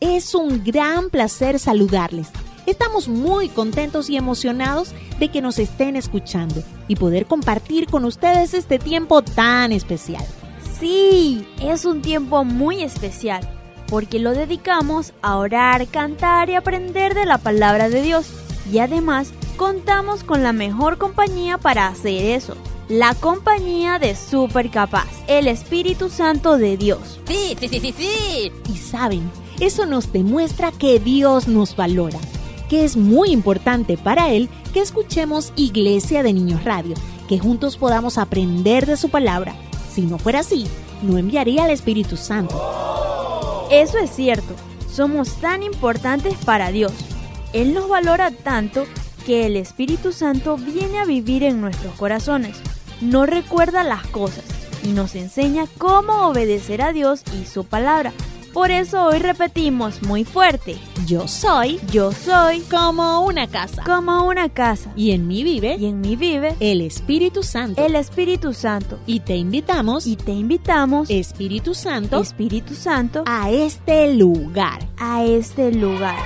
es un gran placer saludarles. Estamos muy contentos y emocionados de que nos estén escuchando y poder compartir con ustedes este tiempo tan especial. Sí, es un tiempo muy especial porque lo dedicamos a orar, cantar y aprender de la palabra de Dios. Y además contamos con la mejor compañía para hacer eso la compañía de Super Capaz, el Espíritu Santo de Dios. Sí, sí, sí, sí, sí. Y saben, eso nos demuestra que Dios nos valora, que es muy importante para Él que escuchemos Iglesia de Niños Radio, que juntos podamos aprender de su palabra. Si no fuera así, no enviaría al Espíritu Santo. Eso es cierto, somos tan importantes para Dios. Él nos valora tanto que el Espíritu Santo viene a vivir en nuestros corazones no recuerda las cosas y nos enseña cómo obedecer a Dios y su palabra. Por eso hoy repetimos muy fuerte. Yo soy, yo soy como una casa. Como una casa. Y en mí vive, y en mí vive el Espíritu Santo. El Espíritu Santo. Y te invitamos, y te invitamos, Espíritu Santo, Espíritu Santo, a este lugar. A este lugar.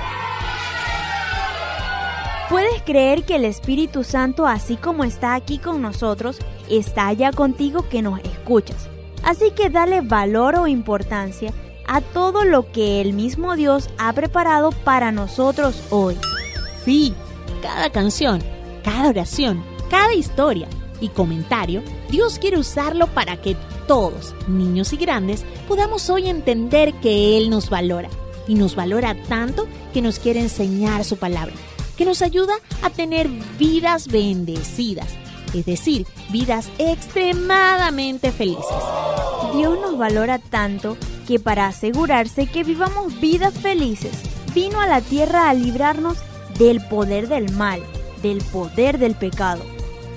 ¿Puedes creer que el Espíritu Santo, así como está aquí con nosotros, está allá contigo que nos escuchas? Así que dale valor o importancia a todo lo que el mismo Dios ha preparado para nosotros hoy. Sí, cada canción, cada oración, cada historia y comentario, Dios quiere usarlo para que todos, niños y grandes, podamos hoy entender que Él nos valora. Y nos valora tanto que nos quiere enseñar su palabra que nos ayuda a tener vidas bendecidas, es decir, vidas extremadamente felices. Dios nos valora tanto que para asegurarse que vivamos vidas felices, vino a la tierra a librarnos del poder del mal, del poder del pecado.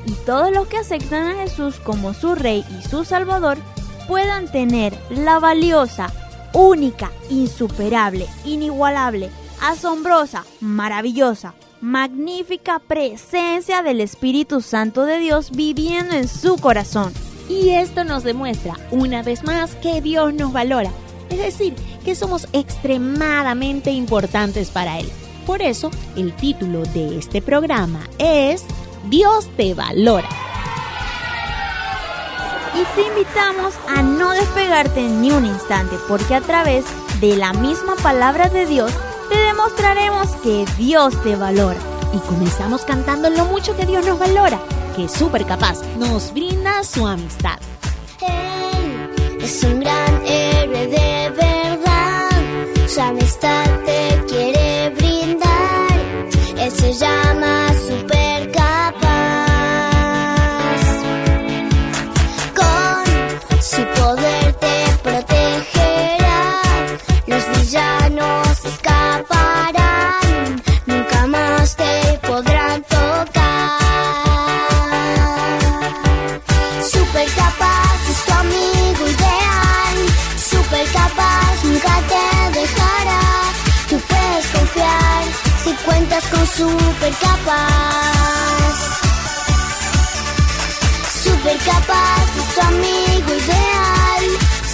Y todos los que aceptan a Jesús como su Rey y su Salvador puedan tener la valiosa, única, insuperable, inigualable, asombrosa, maravillosa, magnífica presencia del Espíritu Santo de Dios viviendo en su corazón. Y esto nos demuestra una vez más que Dios nos valora, es decir, que somos extremadamente importantes para Él. Por eso, el título de este programa es Dios te valora. Y te invitamos a no despegarte ni un instante, porque a través de la misma palabra de Dios te demostraremos que Dios te valora. Y comenzamos cantando lo mucho que Dios nos valora, que es súper capaz, nos brinda su amistad. Él es un gran héroe de verdad, su amistad te quiere brindar, él se llama super capaz. Con su poder te protegerá, los villanos escaparán, nunca más te podrán tocar. Super capaz es tu amigo ideal, super capaz nunca te dejará. Tú puedes confiar si cuentas con super capaz. Super capaz es tu amigo ideal,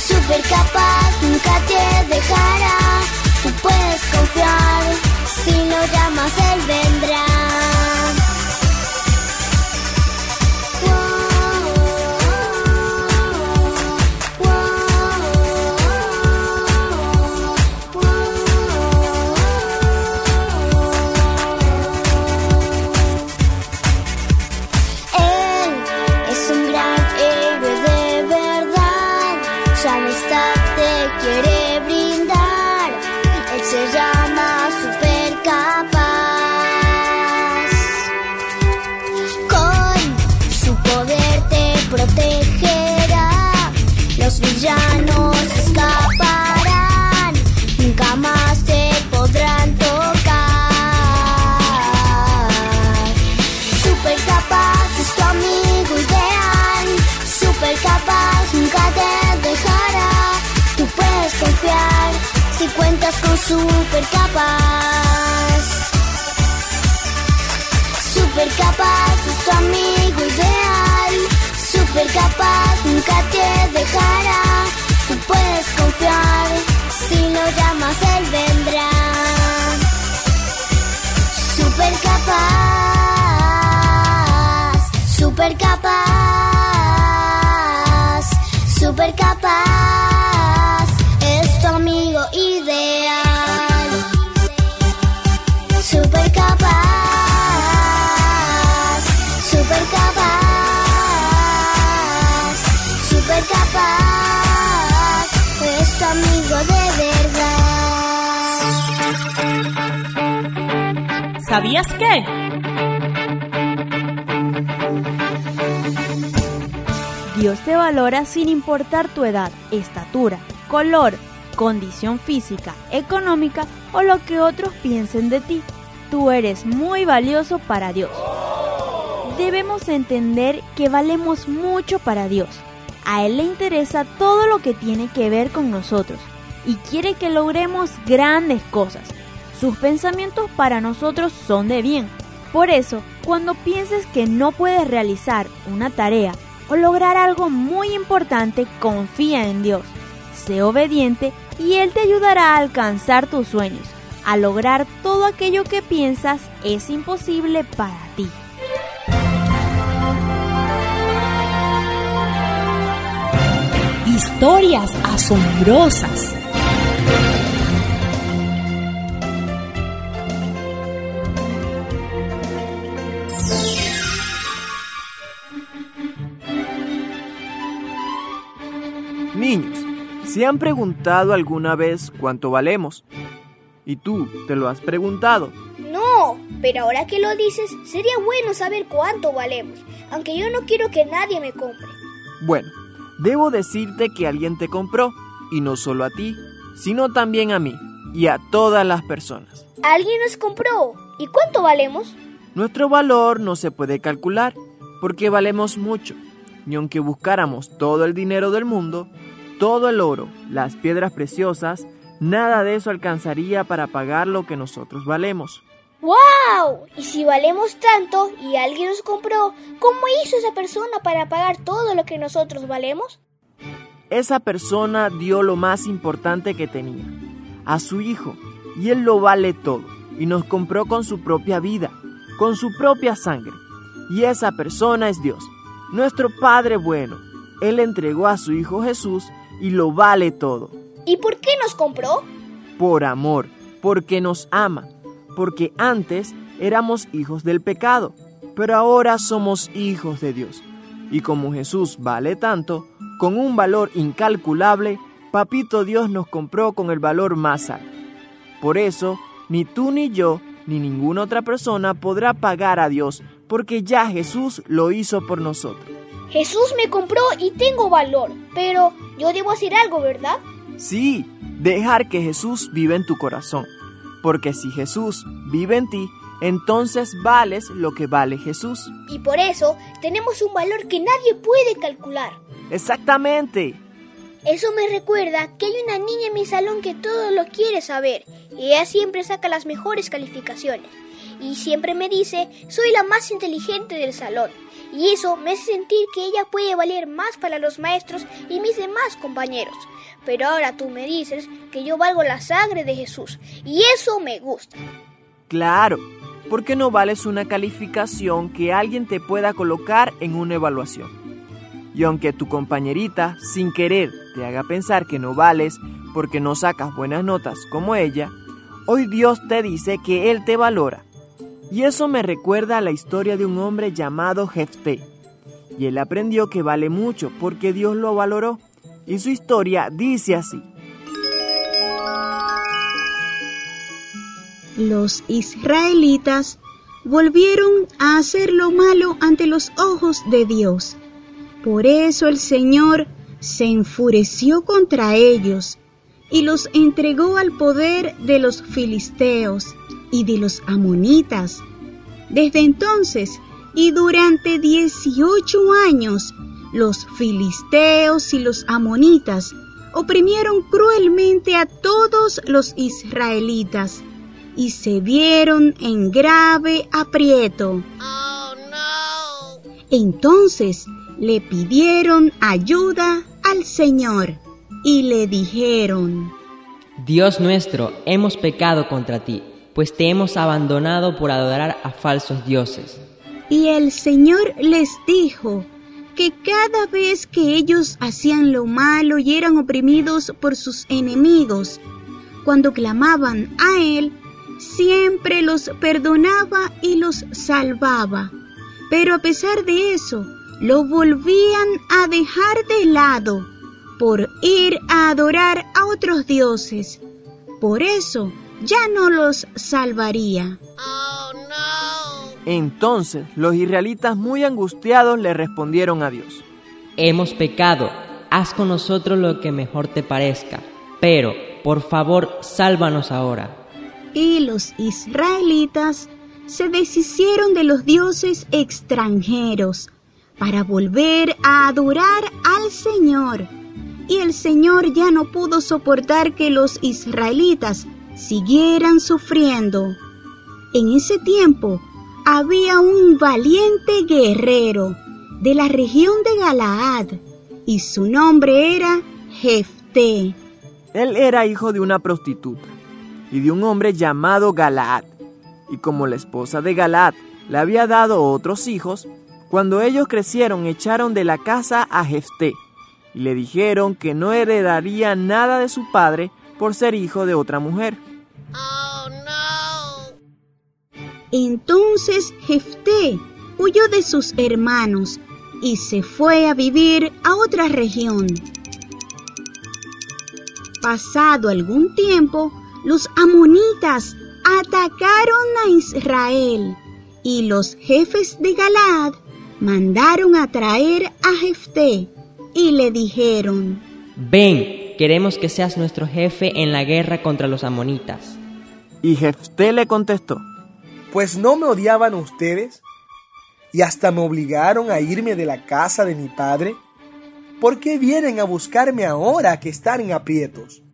super capaz nunca te dejará puedes confiar. Si lo llamas, él vendrá. los villanos escaparán, nunca más te podrán tocar. Super capaz es tu amigo ideal, super capaz nunca te dejará. Tú puedes confiar si cuentas con super capaz. Super capaz es tu amigo ideal. Super capaz nunca te dejará. Tú puedes confiar. Si lo llamas, ¿Sabías qué? Dios te valora sin importar tu edad, estatura, color, condición física, económica o lo que otros piensen de ti. Tú eres muy valioso para Dios. Debemos entender que valemos mucho para Dios. A Él le interesa todo lo que tiene que ver con nosotros y quiere que logremos grandes cosas. Sus pensamientos para nosotros son de bien. Por eso, cuando pienses que no puedes realizar una tarea o lograr algo muy importante, confía en Dios. Sé obediente y Él te ayudará a alcanzar tus sueños, a lograr todo aquello que piensas es imposible para ti. Historias asombrosas. ¿Se han preguntado alguna vez cuánto valemos? ¿Y tú te lo has preguntado? No, pero ahora que lo dices, sería bueno saber cuánto valemos, aunque yo no quiero que nadie me compre. Bueno, debo decirte que alguien te compró, y no solo a ti, sino también a mí y a todas las personas. Alguien nos compró. ¿Y cuánto valemos? Nuestro valor no se puede calcular, porque valemos mucho, y aunque buscáramos todo el dinero del mundo, todo el oro, las piedras preciosas, nada de eso alcanzaría para pagar lo que nosotros valemos. ¡Wow! Y si valemos tanto y alguien nos compró, ¿cómo hizo esa persona para pagar todo lo que nosotros valemos? Esa persona dio lo más importante que tenía, a su hijo, y él lo vale todo, y nos compró con su propia vida, con su propia sangre. Y esa persona es Dios, nuestro Padre bueno. Él entregó a su Hijo Jesús y lo vale todo. ¿Y por qué nos compró? Por amor, porque nos ama, porque antes éramos hijos del pecado, pero ahora somos hijos de Dios. Y como Jesús vale tanto, con un valor incalculable, Papito Dios nos compró con el valor más alto. Por eso, ni tú ni yo, ni ninguna otra persona podrá pagar a Dios, porque ya Jesús lo hizo por nosotros. Jesús me compró y tengo valor, pero yo debo hacer algo, ¿verdad? Sí, dejar que Jesús viva en tu corazón. Porque si Jesús vive en ti, entonces vales lo que vale Jesús. Y por eso tenemos un valor que nadie puede calcular. Exactamente. Eso me recuerda que hay una niña en mi salón que todo lo quiere saber y ella siempre saca las mejores calificaciones y siempre me dice soy la más inteligente del salón y eso me hace sentir que ella puede valer más para los maestros y mis demás compañeros. Pero ahora tú me dices que yo valgo la sangre de Jesús y eso me gusta. Claro, porque no vales una calificación que alguien te pueda colocar en una evaluación. Y aunque tu compañerita, sin querer, te haga pensar que no vales porque no sacas buenas notas como ella, hoy Dios te dice que Él te valora. Y eso me recuerda a la historia de un hombre llamado Jefté. Y él aprendió que vale mucho porque Dios lo valoró. Y su historia dice así. Los israelitas volvieron a hacer lo malo ante los ojos de Dios. Por eso el Señor se enfureció contra ellos y los entregó al poder de los filisteos y de los amonitas. Desde entonces y durante 18 años, los filisteos y los amonitas oprimieron cruelmente a todos los israelitas y se vieron en grave aprieto. Entonces le pidieron ayuda al Señor y le dijeron, Dios nuestro, hemos pecado contra ti, pues te hemos abandonado por adorar a falsos dioses. Y el Señor les dijo que cada vez que ellos hacían lo malo y eran oprimidos por sus enemigos, cuando clamaban a Él, siempre los perdonaba y los salvaba. Pero a pesar de eso, lo volvían a dejar de lado por ir a adorar a otros dioses. Por eso ya no los salvaría. Entonces los israelitas muy angustiados le respondieron a Dios. Hemos pecado, haz con nosotros lo que mejor te parezca, pero por favor sálvanos ahora. Y los israelitas se deshicieron de los dioses extranjeros para volver a adorar al Señor. Y el Señor ya no pudo soportar que los israelitas siguieran sufriendo. En ese tiempo había un valiente guerrero de la región de Galaad y su nombre era Jefté. Él era hijo de una prostituta y de un hombre llamado Galaad. Y como la esposa de Galaad le había dado otros hijos, cuando ellos crecieron echaron de la casa a Jefté y le dijeron que no heredaría nada de su padre por ser hijo de otra mujer. Entonces Jefté huyó de sus hermanos y se fue a vivir a otra región. Pasado algún tiempo, los amonitas atacaron a Israel y los jefes de Galaad mandaron a traer a Jefté y le dijeron, Ven, queremos que seas nuestro jefe en la guerra contra los amonitas. Y Jefté le contestó, Pues no me odiaban ustedes y hasta me obligaron a irme de la casa de mi padre. ¿Por qué vienen a buscarme ahora que están en aprietos?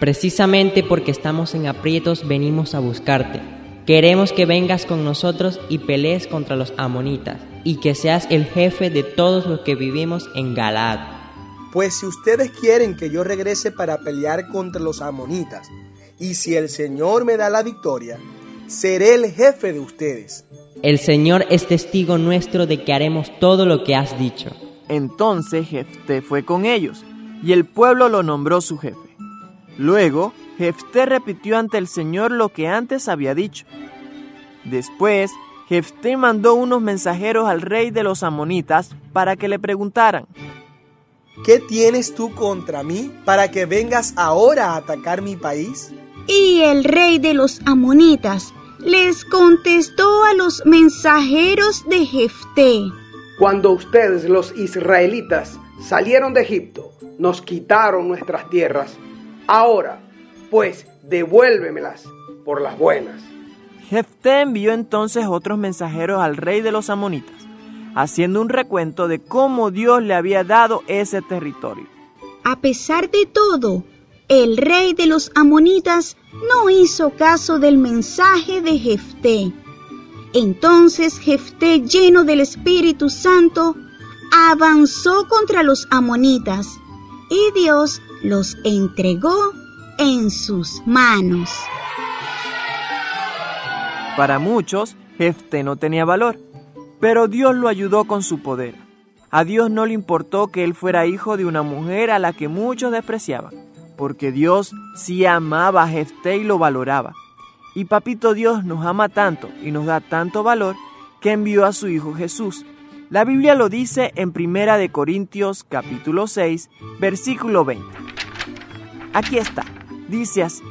Precisamente porque estamos en aprietos venimos a buscarte. Queremos que vengas con nosotros y pelees contra los amonitas y que seas el jefe de todos los que vivimos en Galaad. Pues si ustedes quieren que yo regrese para pelear contra los amonitas, y si el Señor me da la victoria, seré el jefe de ustedes. El Señor es testigo nuestro de que haremos todo lo que has dicho. Entonces Jefté fue con ellos, y el pueblo lo nombró su jefe. Luego, Jefté repitió ante el Señor lo que antes había dicho. Después, Jefté mandó unos mensajeros al rey de los amonitas para que le preguntaran, ¿Qué tienes tú contra mí para que vengas ahora a atacar mi país? Y el rey de los amonitas les contestó a los mensajeros de Jefté. Cuando ustedes los israelitas salieron de Egipto, nos quitaron nuestras tierras. Ahora, pues, devuélvemelas por las buenas. Jefté envió entonces otros mensajeros al rey de los amonitas, haciendo un recuento de cómo Dios le había dado ese territorio. A pesar de todo, el rey de los amonitas no hizo caso del mensaje de Jefté. Entonces Jefté, lleno del Espíritu Santo, avanzó contra los amonitas y Dios los entregó en sus manos. Para muchos, Jefté no tenía valor, pero Dios lo ayudó con su poder. A Dios no le importó que él fuera hijo de una mujer a la que muchos despreciaban, porque Dios sí amaba a Jefté y lo valoraba. Y Papito Dios nos ama tanto y nos da tanto valor que envió a su Hijo Jesús. La Biblia lo dice en Primera de Corintios capítulo 6, versículo 20. Aquí está, dice así,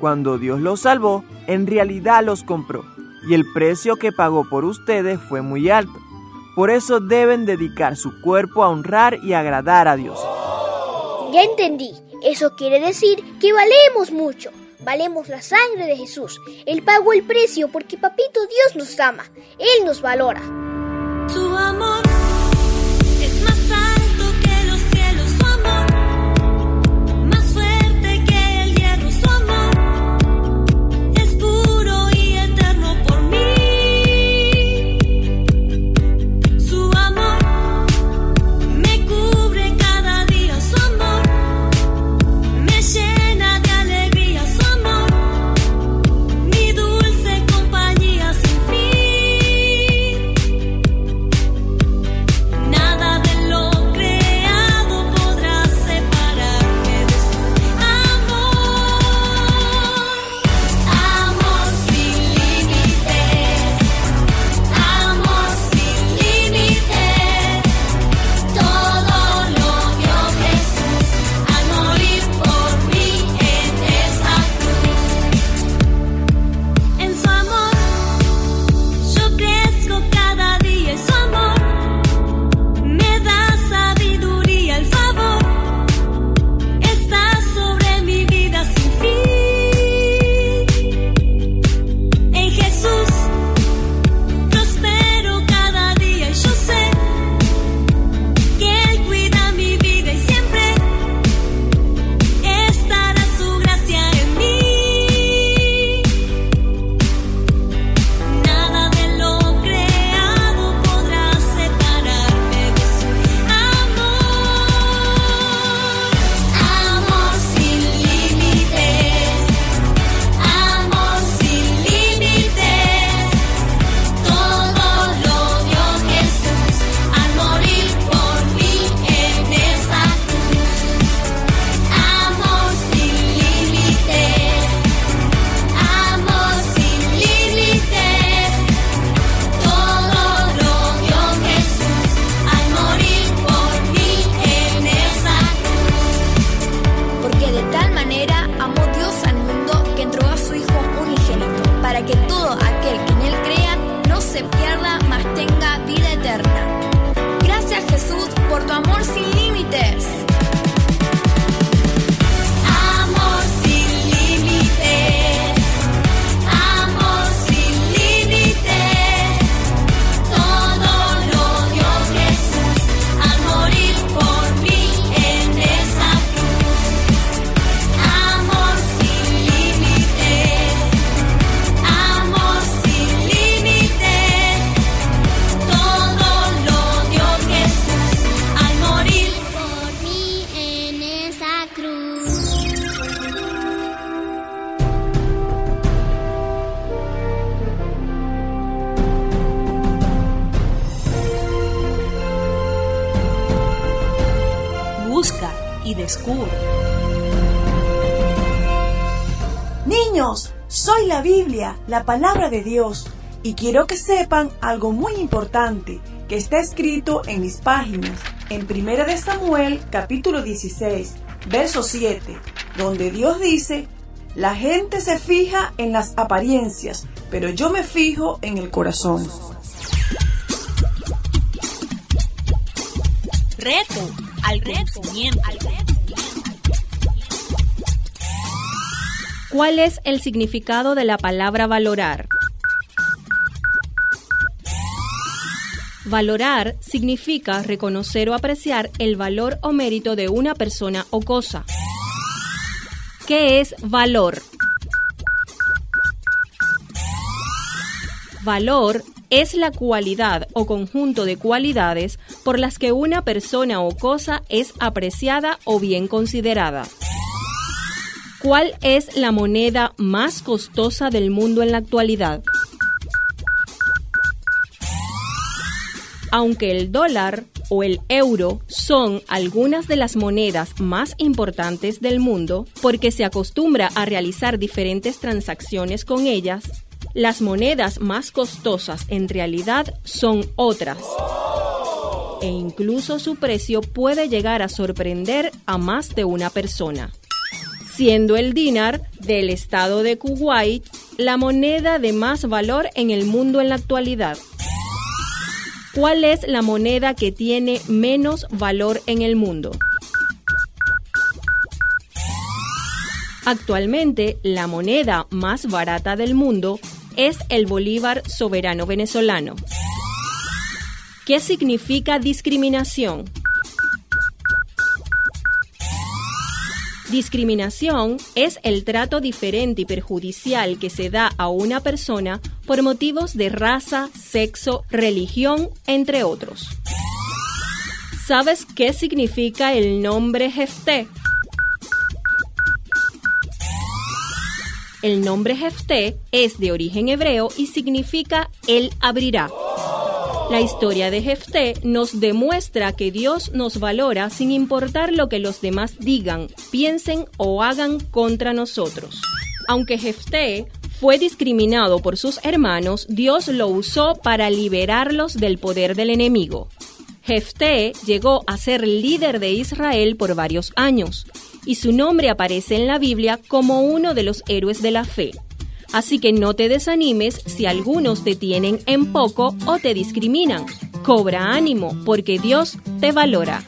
cuando Dios los salvó, en realidad los compró, y el precio que pagó por ustedes fue muy alto. Por eso deben dedicar su cuerpo a honrar y agradar a Dios. Ya entendí. Eso quiere decir que valemos mucho. Valemos la sangre de Jesús. Él pagó el precio porque Papito Dios nos ama. Él nos valora. Su amor la palabra de Dios, y quiero que sepan algo muy importante que está escrito en mis páginas, en 1 de Samuel capítulo 16, verso 7, donde Dios dice, la gente se fija en las apariencias, pero yo me fijo en el corazón. Reto al conocimiento. ¿Cuál es el significado de la palabra valorar? Valorar significa reconocer o apreciar el valor o mérito de una persona o cosa. ¿Qué es valor? Valor es la cualidad o conjunto de cualidades por las que una persona o cosa es apreciada o bien considerada. ¿Cuál es la moneda más costosa del mundo en la actualidad? Aunque el dólar o el euro son algunas de las monedas más importantes del mundo porque se acostumbra a realizar diferentes transacciones con ellas, las monedas más costosas en realidad son otras. E incluso su precio puede llegar a sorprender a más de una persona siendo el dinar del estado de Kuwait la moneda de más valor en el mundo en la actualidad. ¿Cuál es la moneda que tiene menos valor en el mundo? Actualmente, la moneda más barata del mundo es el bolívar soberano venezolano. ¿Qué significa discriminación? Discriminación es el trato diferente y perjudicial que se da a una persona por motivos de raza, sexo, religión, entre otros. ¿Sabes qué significa el nombre Jefté? El nombre Jefté es de origen hebreo y significa Él abrirá. La historia de Jefté nos demuestra que Dios nos valora sin importar lo que los demás digan, piensen o hagan contra nosotros. Aunque Jefté fue discriminado por sus hermanos, Dios lo usó para liberarlos del poder del enemigo. Jefté llegó a ser líder de Israel por varios años, y su nombre aparece en la Biblia como uno de los héroes de la fe. Así que no te desanimes si algunos te tienen en poco o te discriminan. Cobra ánimo, porque Dios te valora.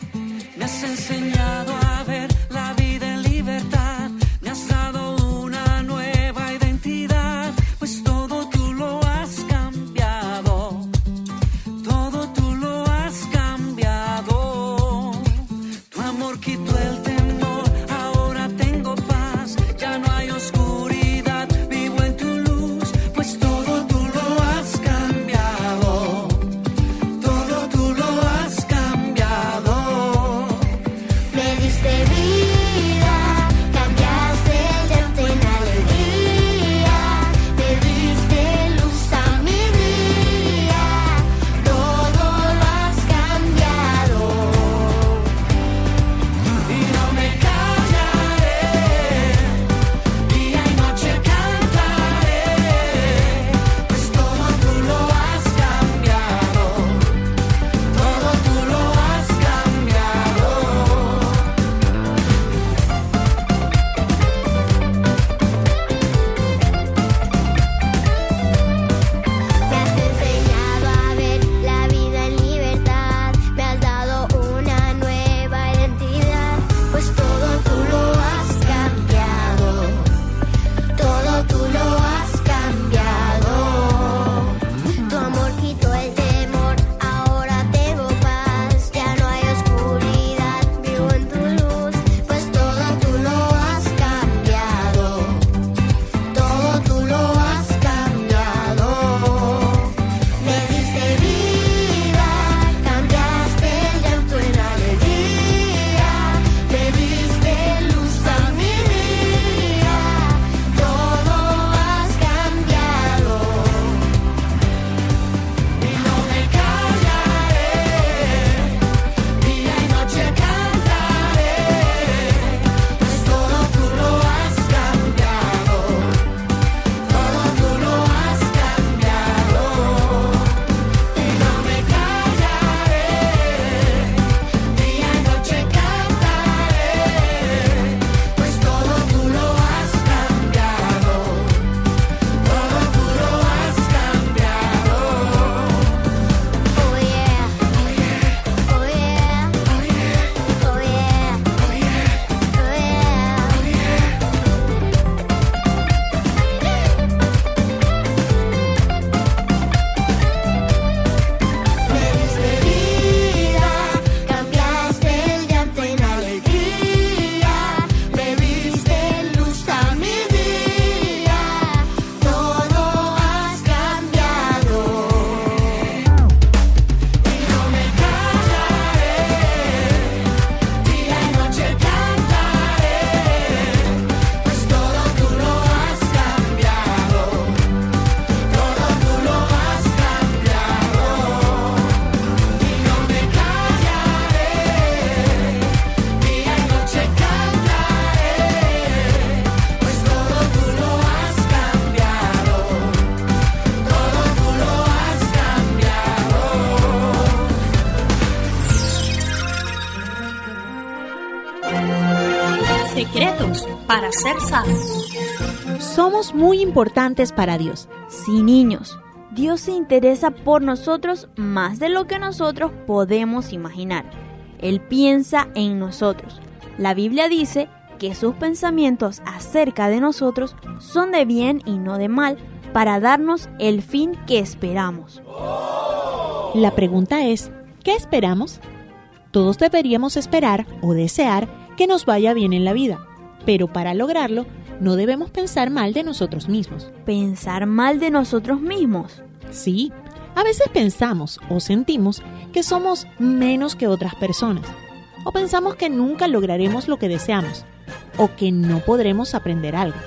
Muy importantes para Dios. Sí, niños. Dios se interesa por nosotros más de lo que nosotros podemos imaginar. Él piensa en nosotros. La Biblia dice que sus pensamientos acerca de nosotros son de bien y no de mal, para darnos el fin que esperamos. La pregunta es, ¿qué esperamos? Todos deberíamos esperar o desear que nos vaya bien en la vida, pero para lograrlo no debemos pensar mal de nosotros mismos. ¿Pensar mal de nosotros mismos? Sí, a veces pensamos o sentimos que somos menos que otras personas, o pensamos que nunca lograremos lo que deseamos, o que no podremos aprender algo.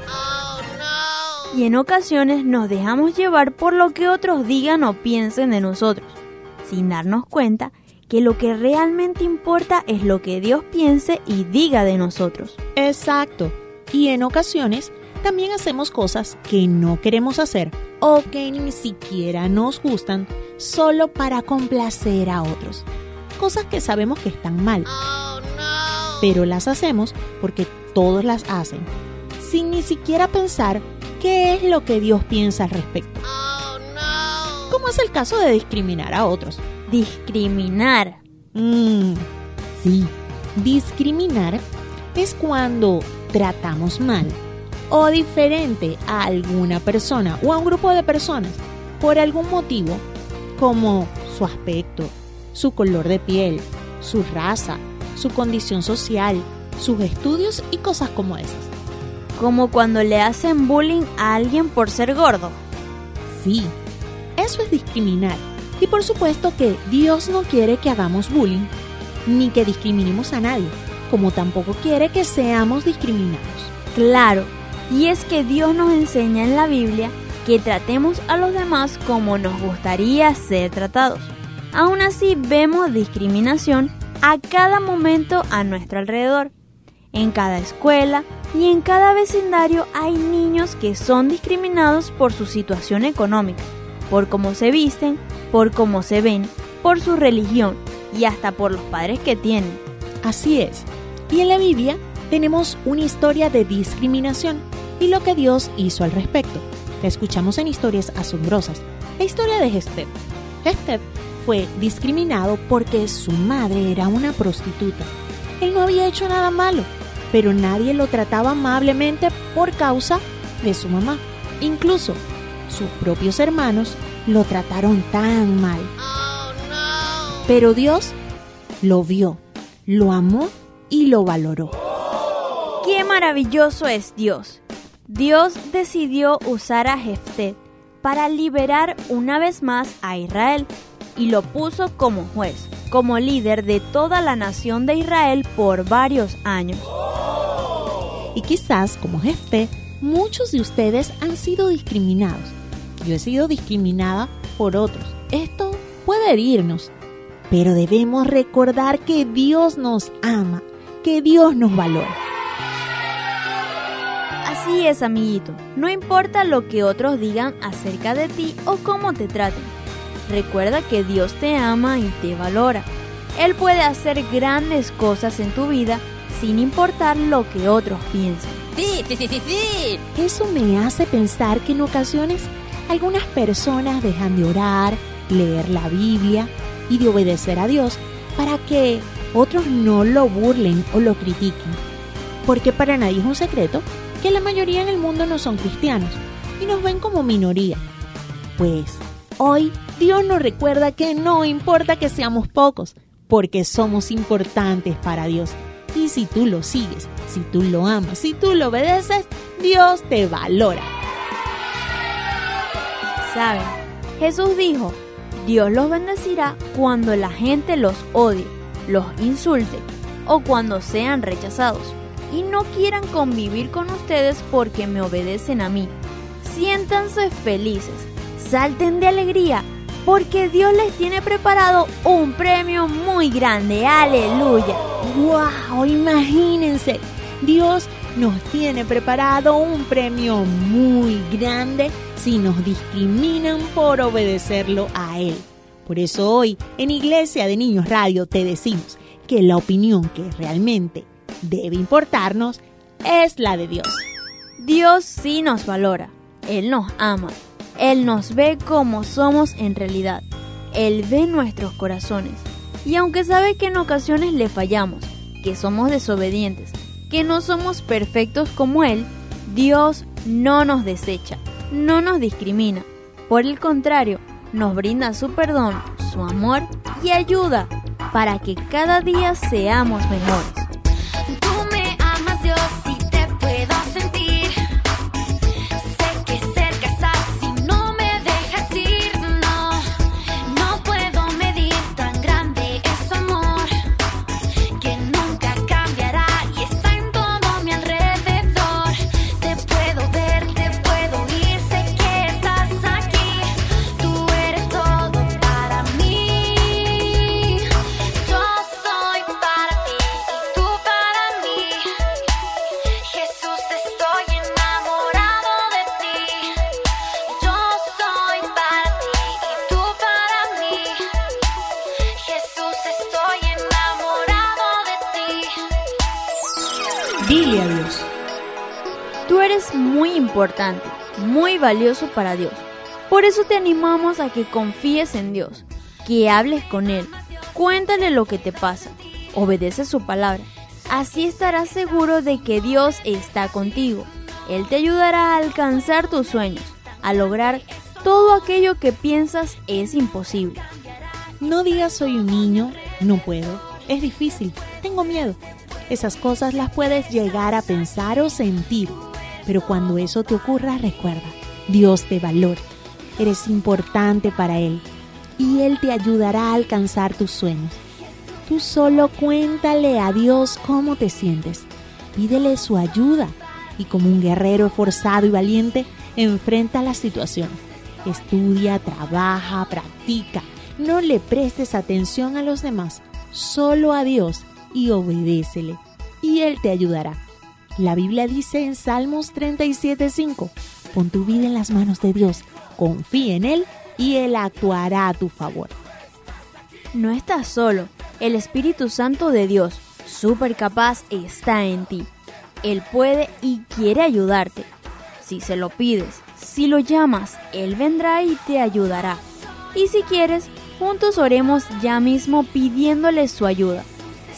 Y en ocasiones nos dejamos llevar por lo que otros digan o piensen de nosotros, sin darnos cuenta que lo que realmente importa es lo que Dios piense y diga de nosotros. Exacto. Y en ocasiones también hacemos cosas que no queremos hacer o que ni siquiera nos gustan solo para complacer a otros. Cosas que sabemos que están mal. Pero las hacemos porque todos las hacen, sin ni siquiera pensar qué es lo que Dios piensa al respecto. Como es el caso de discriminar a otros. Discriminar. Mm, sí, discriminar es cuando tratamos mal o diferente a alguna persona o a un grupo de personas por algún motivo como su aspecto, su color de piel, su raza, su condición social, sus estudios y cosas como esas. Como cuando le hacen bullying a alguien por ser gordo. Sí, eso es discriminar. Y por supuesto que Dios no quiere que hagamos bullying ni que discriminemos a nadie, como tampoco quiere que seamos discriminados. Claro, y es que Dios nos enseña en la Biblia que tratemos a los demás como nos gustaría ser tratados. Aún así vemos discriminación a cada momento a nuestro alrededor. En cada escuela y en cada vecindario hay niños que son discriminados por su situación económica, por cómo se visten, por cómo se ven, por su religión y hasta por los padres que tienen. Así es. Y en la Biblia tenemos una historia de discriminación y lo que Dios hizo al respecto. La escuchamos en historias asombrosas. La historia de Gestep. Gestep fue discriminado porque su madre era una prostituta. Él no había hecho nada malo, pero nadie lo trataba amablemente por causa de su mamá. Incluso sus propios hermanos lo trataron tan mal. Pero Dios lo vio, lo amó y lo valoró. ¡Qué maravilloso es Dios! Dios decidió usar a Jefté para liberar una vez más a Israel y lo puso como juez, como líder de toda la nación de Israel por varios años. Y quizás, como Jefté, muchos de ustedes han sido discriminados. Yo he sido discriminada por otros. Esto puede herirnos, pero debemos recordar que Dios nos ama, que Dios nos valora. Así es, amiguito. No importa lo que otros digan acerca de ti o cómo te traten. Recuerda que Dios te ama y te valora. Él puede hacer grandes cosas en tu vida sin importar lo que otros piensen. Sí, sí, sí, sí, sí. Eso me hace pensar que en ocasiones algunas personas dejan de orar, leer la Biblia y de obedecer a Dios para que otros no lo burlen o lo critiquen. Porque para nadie es un secreto que la mayoría en el mundo no son cristianos y nos ven como minoría. Pues hoy Dios nos recuerda que no importa que seamos pocos, porque somos importantes para Dios. Y si tú lo sigues, si tú lo amas, si tú lo obedeces, Dios te valora. ¿Saben? Jesús dijo, Dios los bendecirá cuando la gente los odie, los insulte o cuando sean rechazados y no quieran convivir con ustedes porque me obedecen a mí. Siéntanse felices, salten de alegría, porque Dios les tiene preparado un premio muy grande. Aleluya. ¡Wow! Imagínense, Dios nos tiene preparado un premio muy grande si nos discriminan por obedecerlo a Él. Por eso hoy en Iglesia de Niños Radio te decimos que la opinión que realmente debe importarnos es la de Dios. Dios sí nos valora, Él nos ama, Él nos ve como somos en realidad, Él ve nuestros corazones. Y aunque sabe que en ocasiones le fallamos, que somos desobedientes, que no somos perfectos como Él, Dios no nos desecha, no nos discrimina. Por el contrario, nos brinda su perdón, su amor y ayuda para que cada día seamos mejores. Dile a Dios. Tú eres muy importante, muy valioso para Dios. Por eso te animamos a que confíes en Dios, que hables con Él, cuéntale lo que te pasa, obedece su palabra. Así estarás seguro de que Dios está contigo. Él te ayudará a alcanzar tus sueños, a lograr todo aquello que piensas es imposible. No digas soy un niño, no puedo, es difícil, tengo miedo. Esas cosas las puedes llegar a pensar o sentir, pero cuando eso te ocurra, recuerda, Dios te valora, eres importante para Él. Y Él te ayudará a alcanzar tus sueños. Tú solo cuéntale a Dios cómo te sientes, pídele su ayuda. Y como un guerrero esforzado y valiente, enfrenta la situación. Estudia, trabaja, practica. No le prestes atención a los demás, solo a Dios y obedécele, y Él te ayudará. La Biblia dice en Salmos 37:5, pon tu vida en las manos de Dios, confía en Él y Él actuará a tu favor. No estás solo, el Espíritu Santo de Dios, súper capaz, está en ti. Él puede y quiere ayudarte. Si se lo pides, si lo llamas, Él vendrá y te ayudará. Y si quieres, juntos oremos ya mismo pidiéndole su ayuda.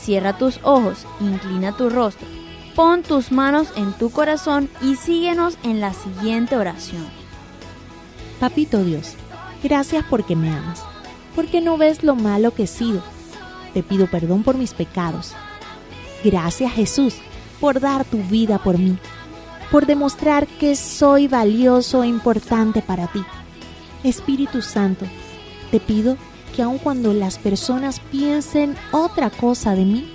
Cierra tus ojos, inclina tu rostro, pon tus manos en tu corazón y síguenos en la siguiente oración. Papito Dios, gracias porque me amas, porque no ves lo malo que he sido. Te pido perdón por mis pecados. Gracias Jesús por dar tu vida por mí, por demostrar que soy valioso e importante para ti. Espíritu Santo, te pido que aun cuando las personas piensen otra cosa de mí,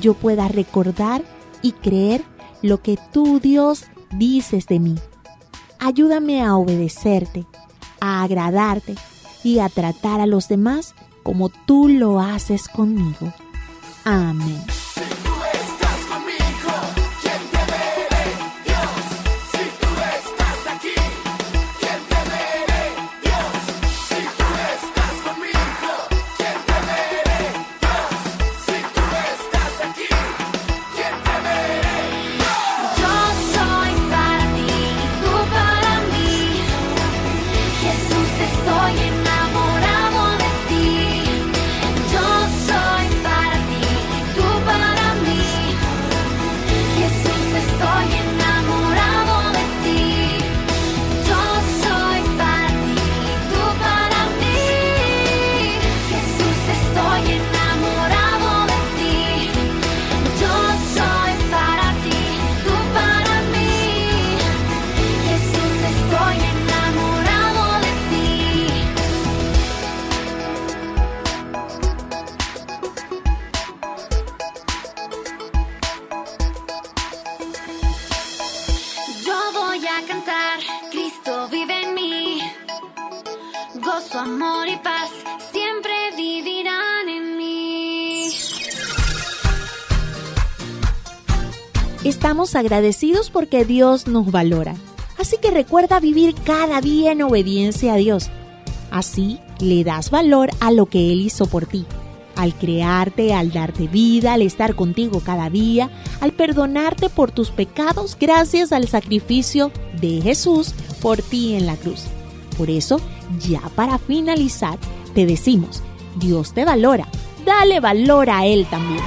yo pueda recordar y creer lo que tú, Dios, dices de mí. Ayúdame a obedecerte, a agradarte y a tratar a los demás como tú lo haces conmigo. Amén. Estamos agradecidos porque Dios nos valora. Así que recuerda vivir cada día en obediencia a Dios. Así le das valor a lo que Él hizo por ti. al crearte, al darte vida, al estar contigo cada día, al perdonarte por tus pecados gracias al sacrificio de Jesús por ti en la cruz. Por eso, ya para finalizar, te decimos, Dios te valora, dale valor a Él también.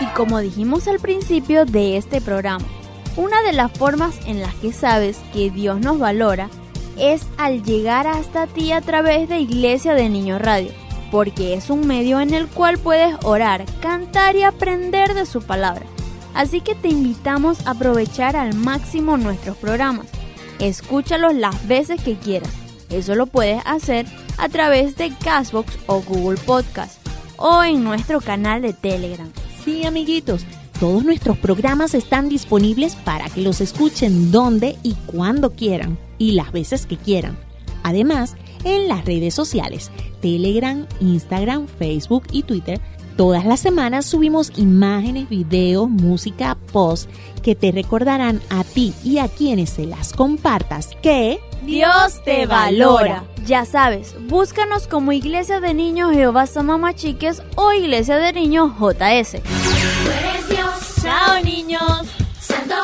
Y como dijimos al principio de este programa, una de las formas en las que sabes que Dios nos valora es al llegar hasta ti a través de Iglesia de Niños Radio, porque es un medio en el cual puedes orar, cantar y aprender de su palabra. Así que te invitamos a aprovechar al máximo nuestros programas. Escúchalos las veces que quieras. Eso lo puedes hacer a través de Castbox o Google Podcast o en nuestro canal de Telegram. Sí, amiguitos, todos nuestros programas están disponibles para que los escuchen donde y cuando quieran y las veces que quieran. Además, en las redes sociales, Telegram, Instagram, Facebook y Twitter, todas las semanas subimos imágenes, videos, música, posts que te recordarán a ti y a quienes se las compartas que Dios te valora. Ya sabes, búscanos como Iglesia de Niños Jehová Samama Chiques o Iglesia de Niños JS. Chao niños. Santo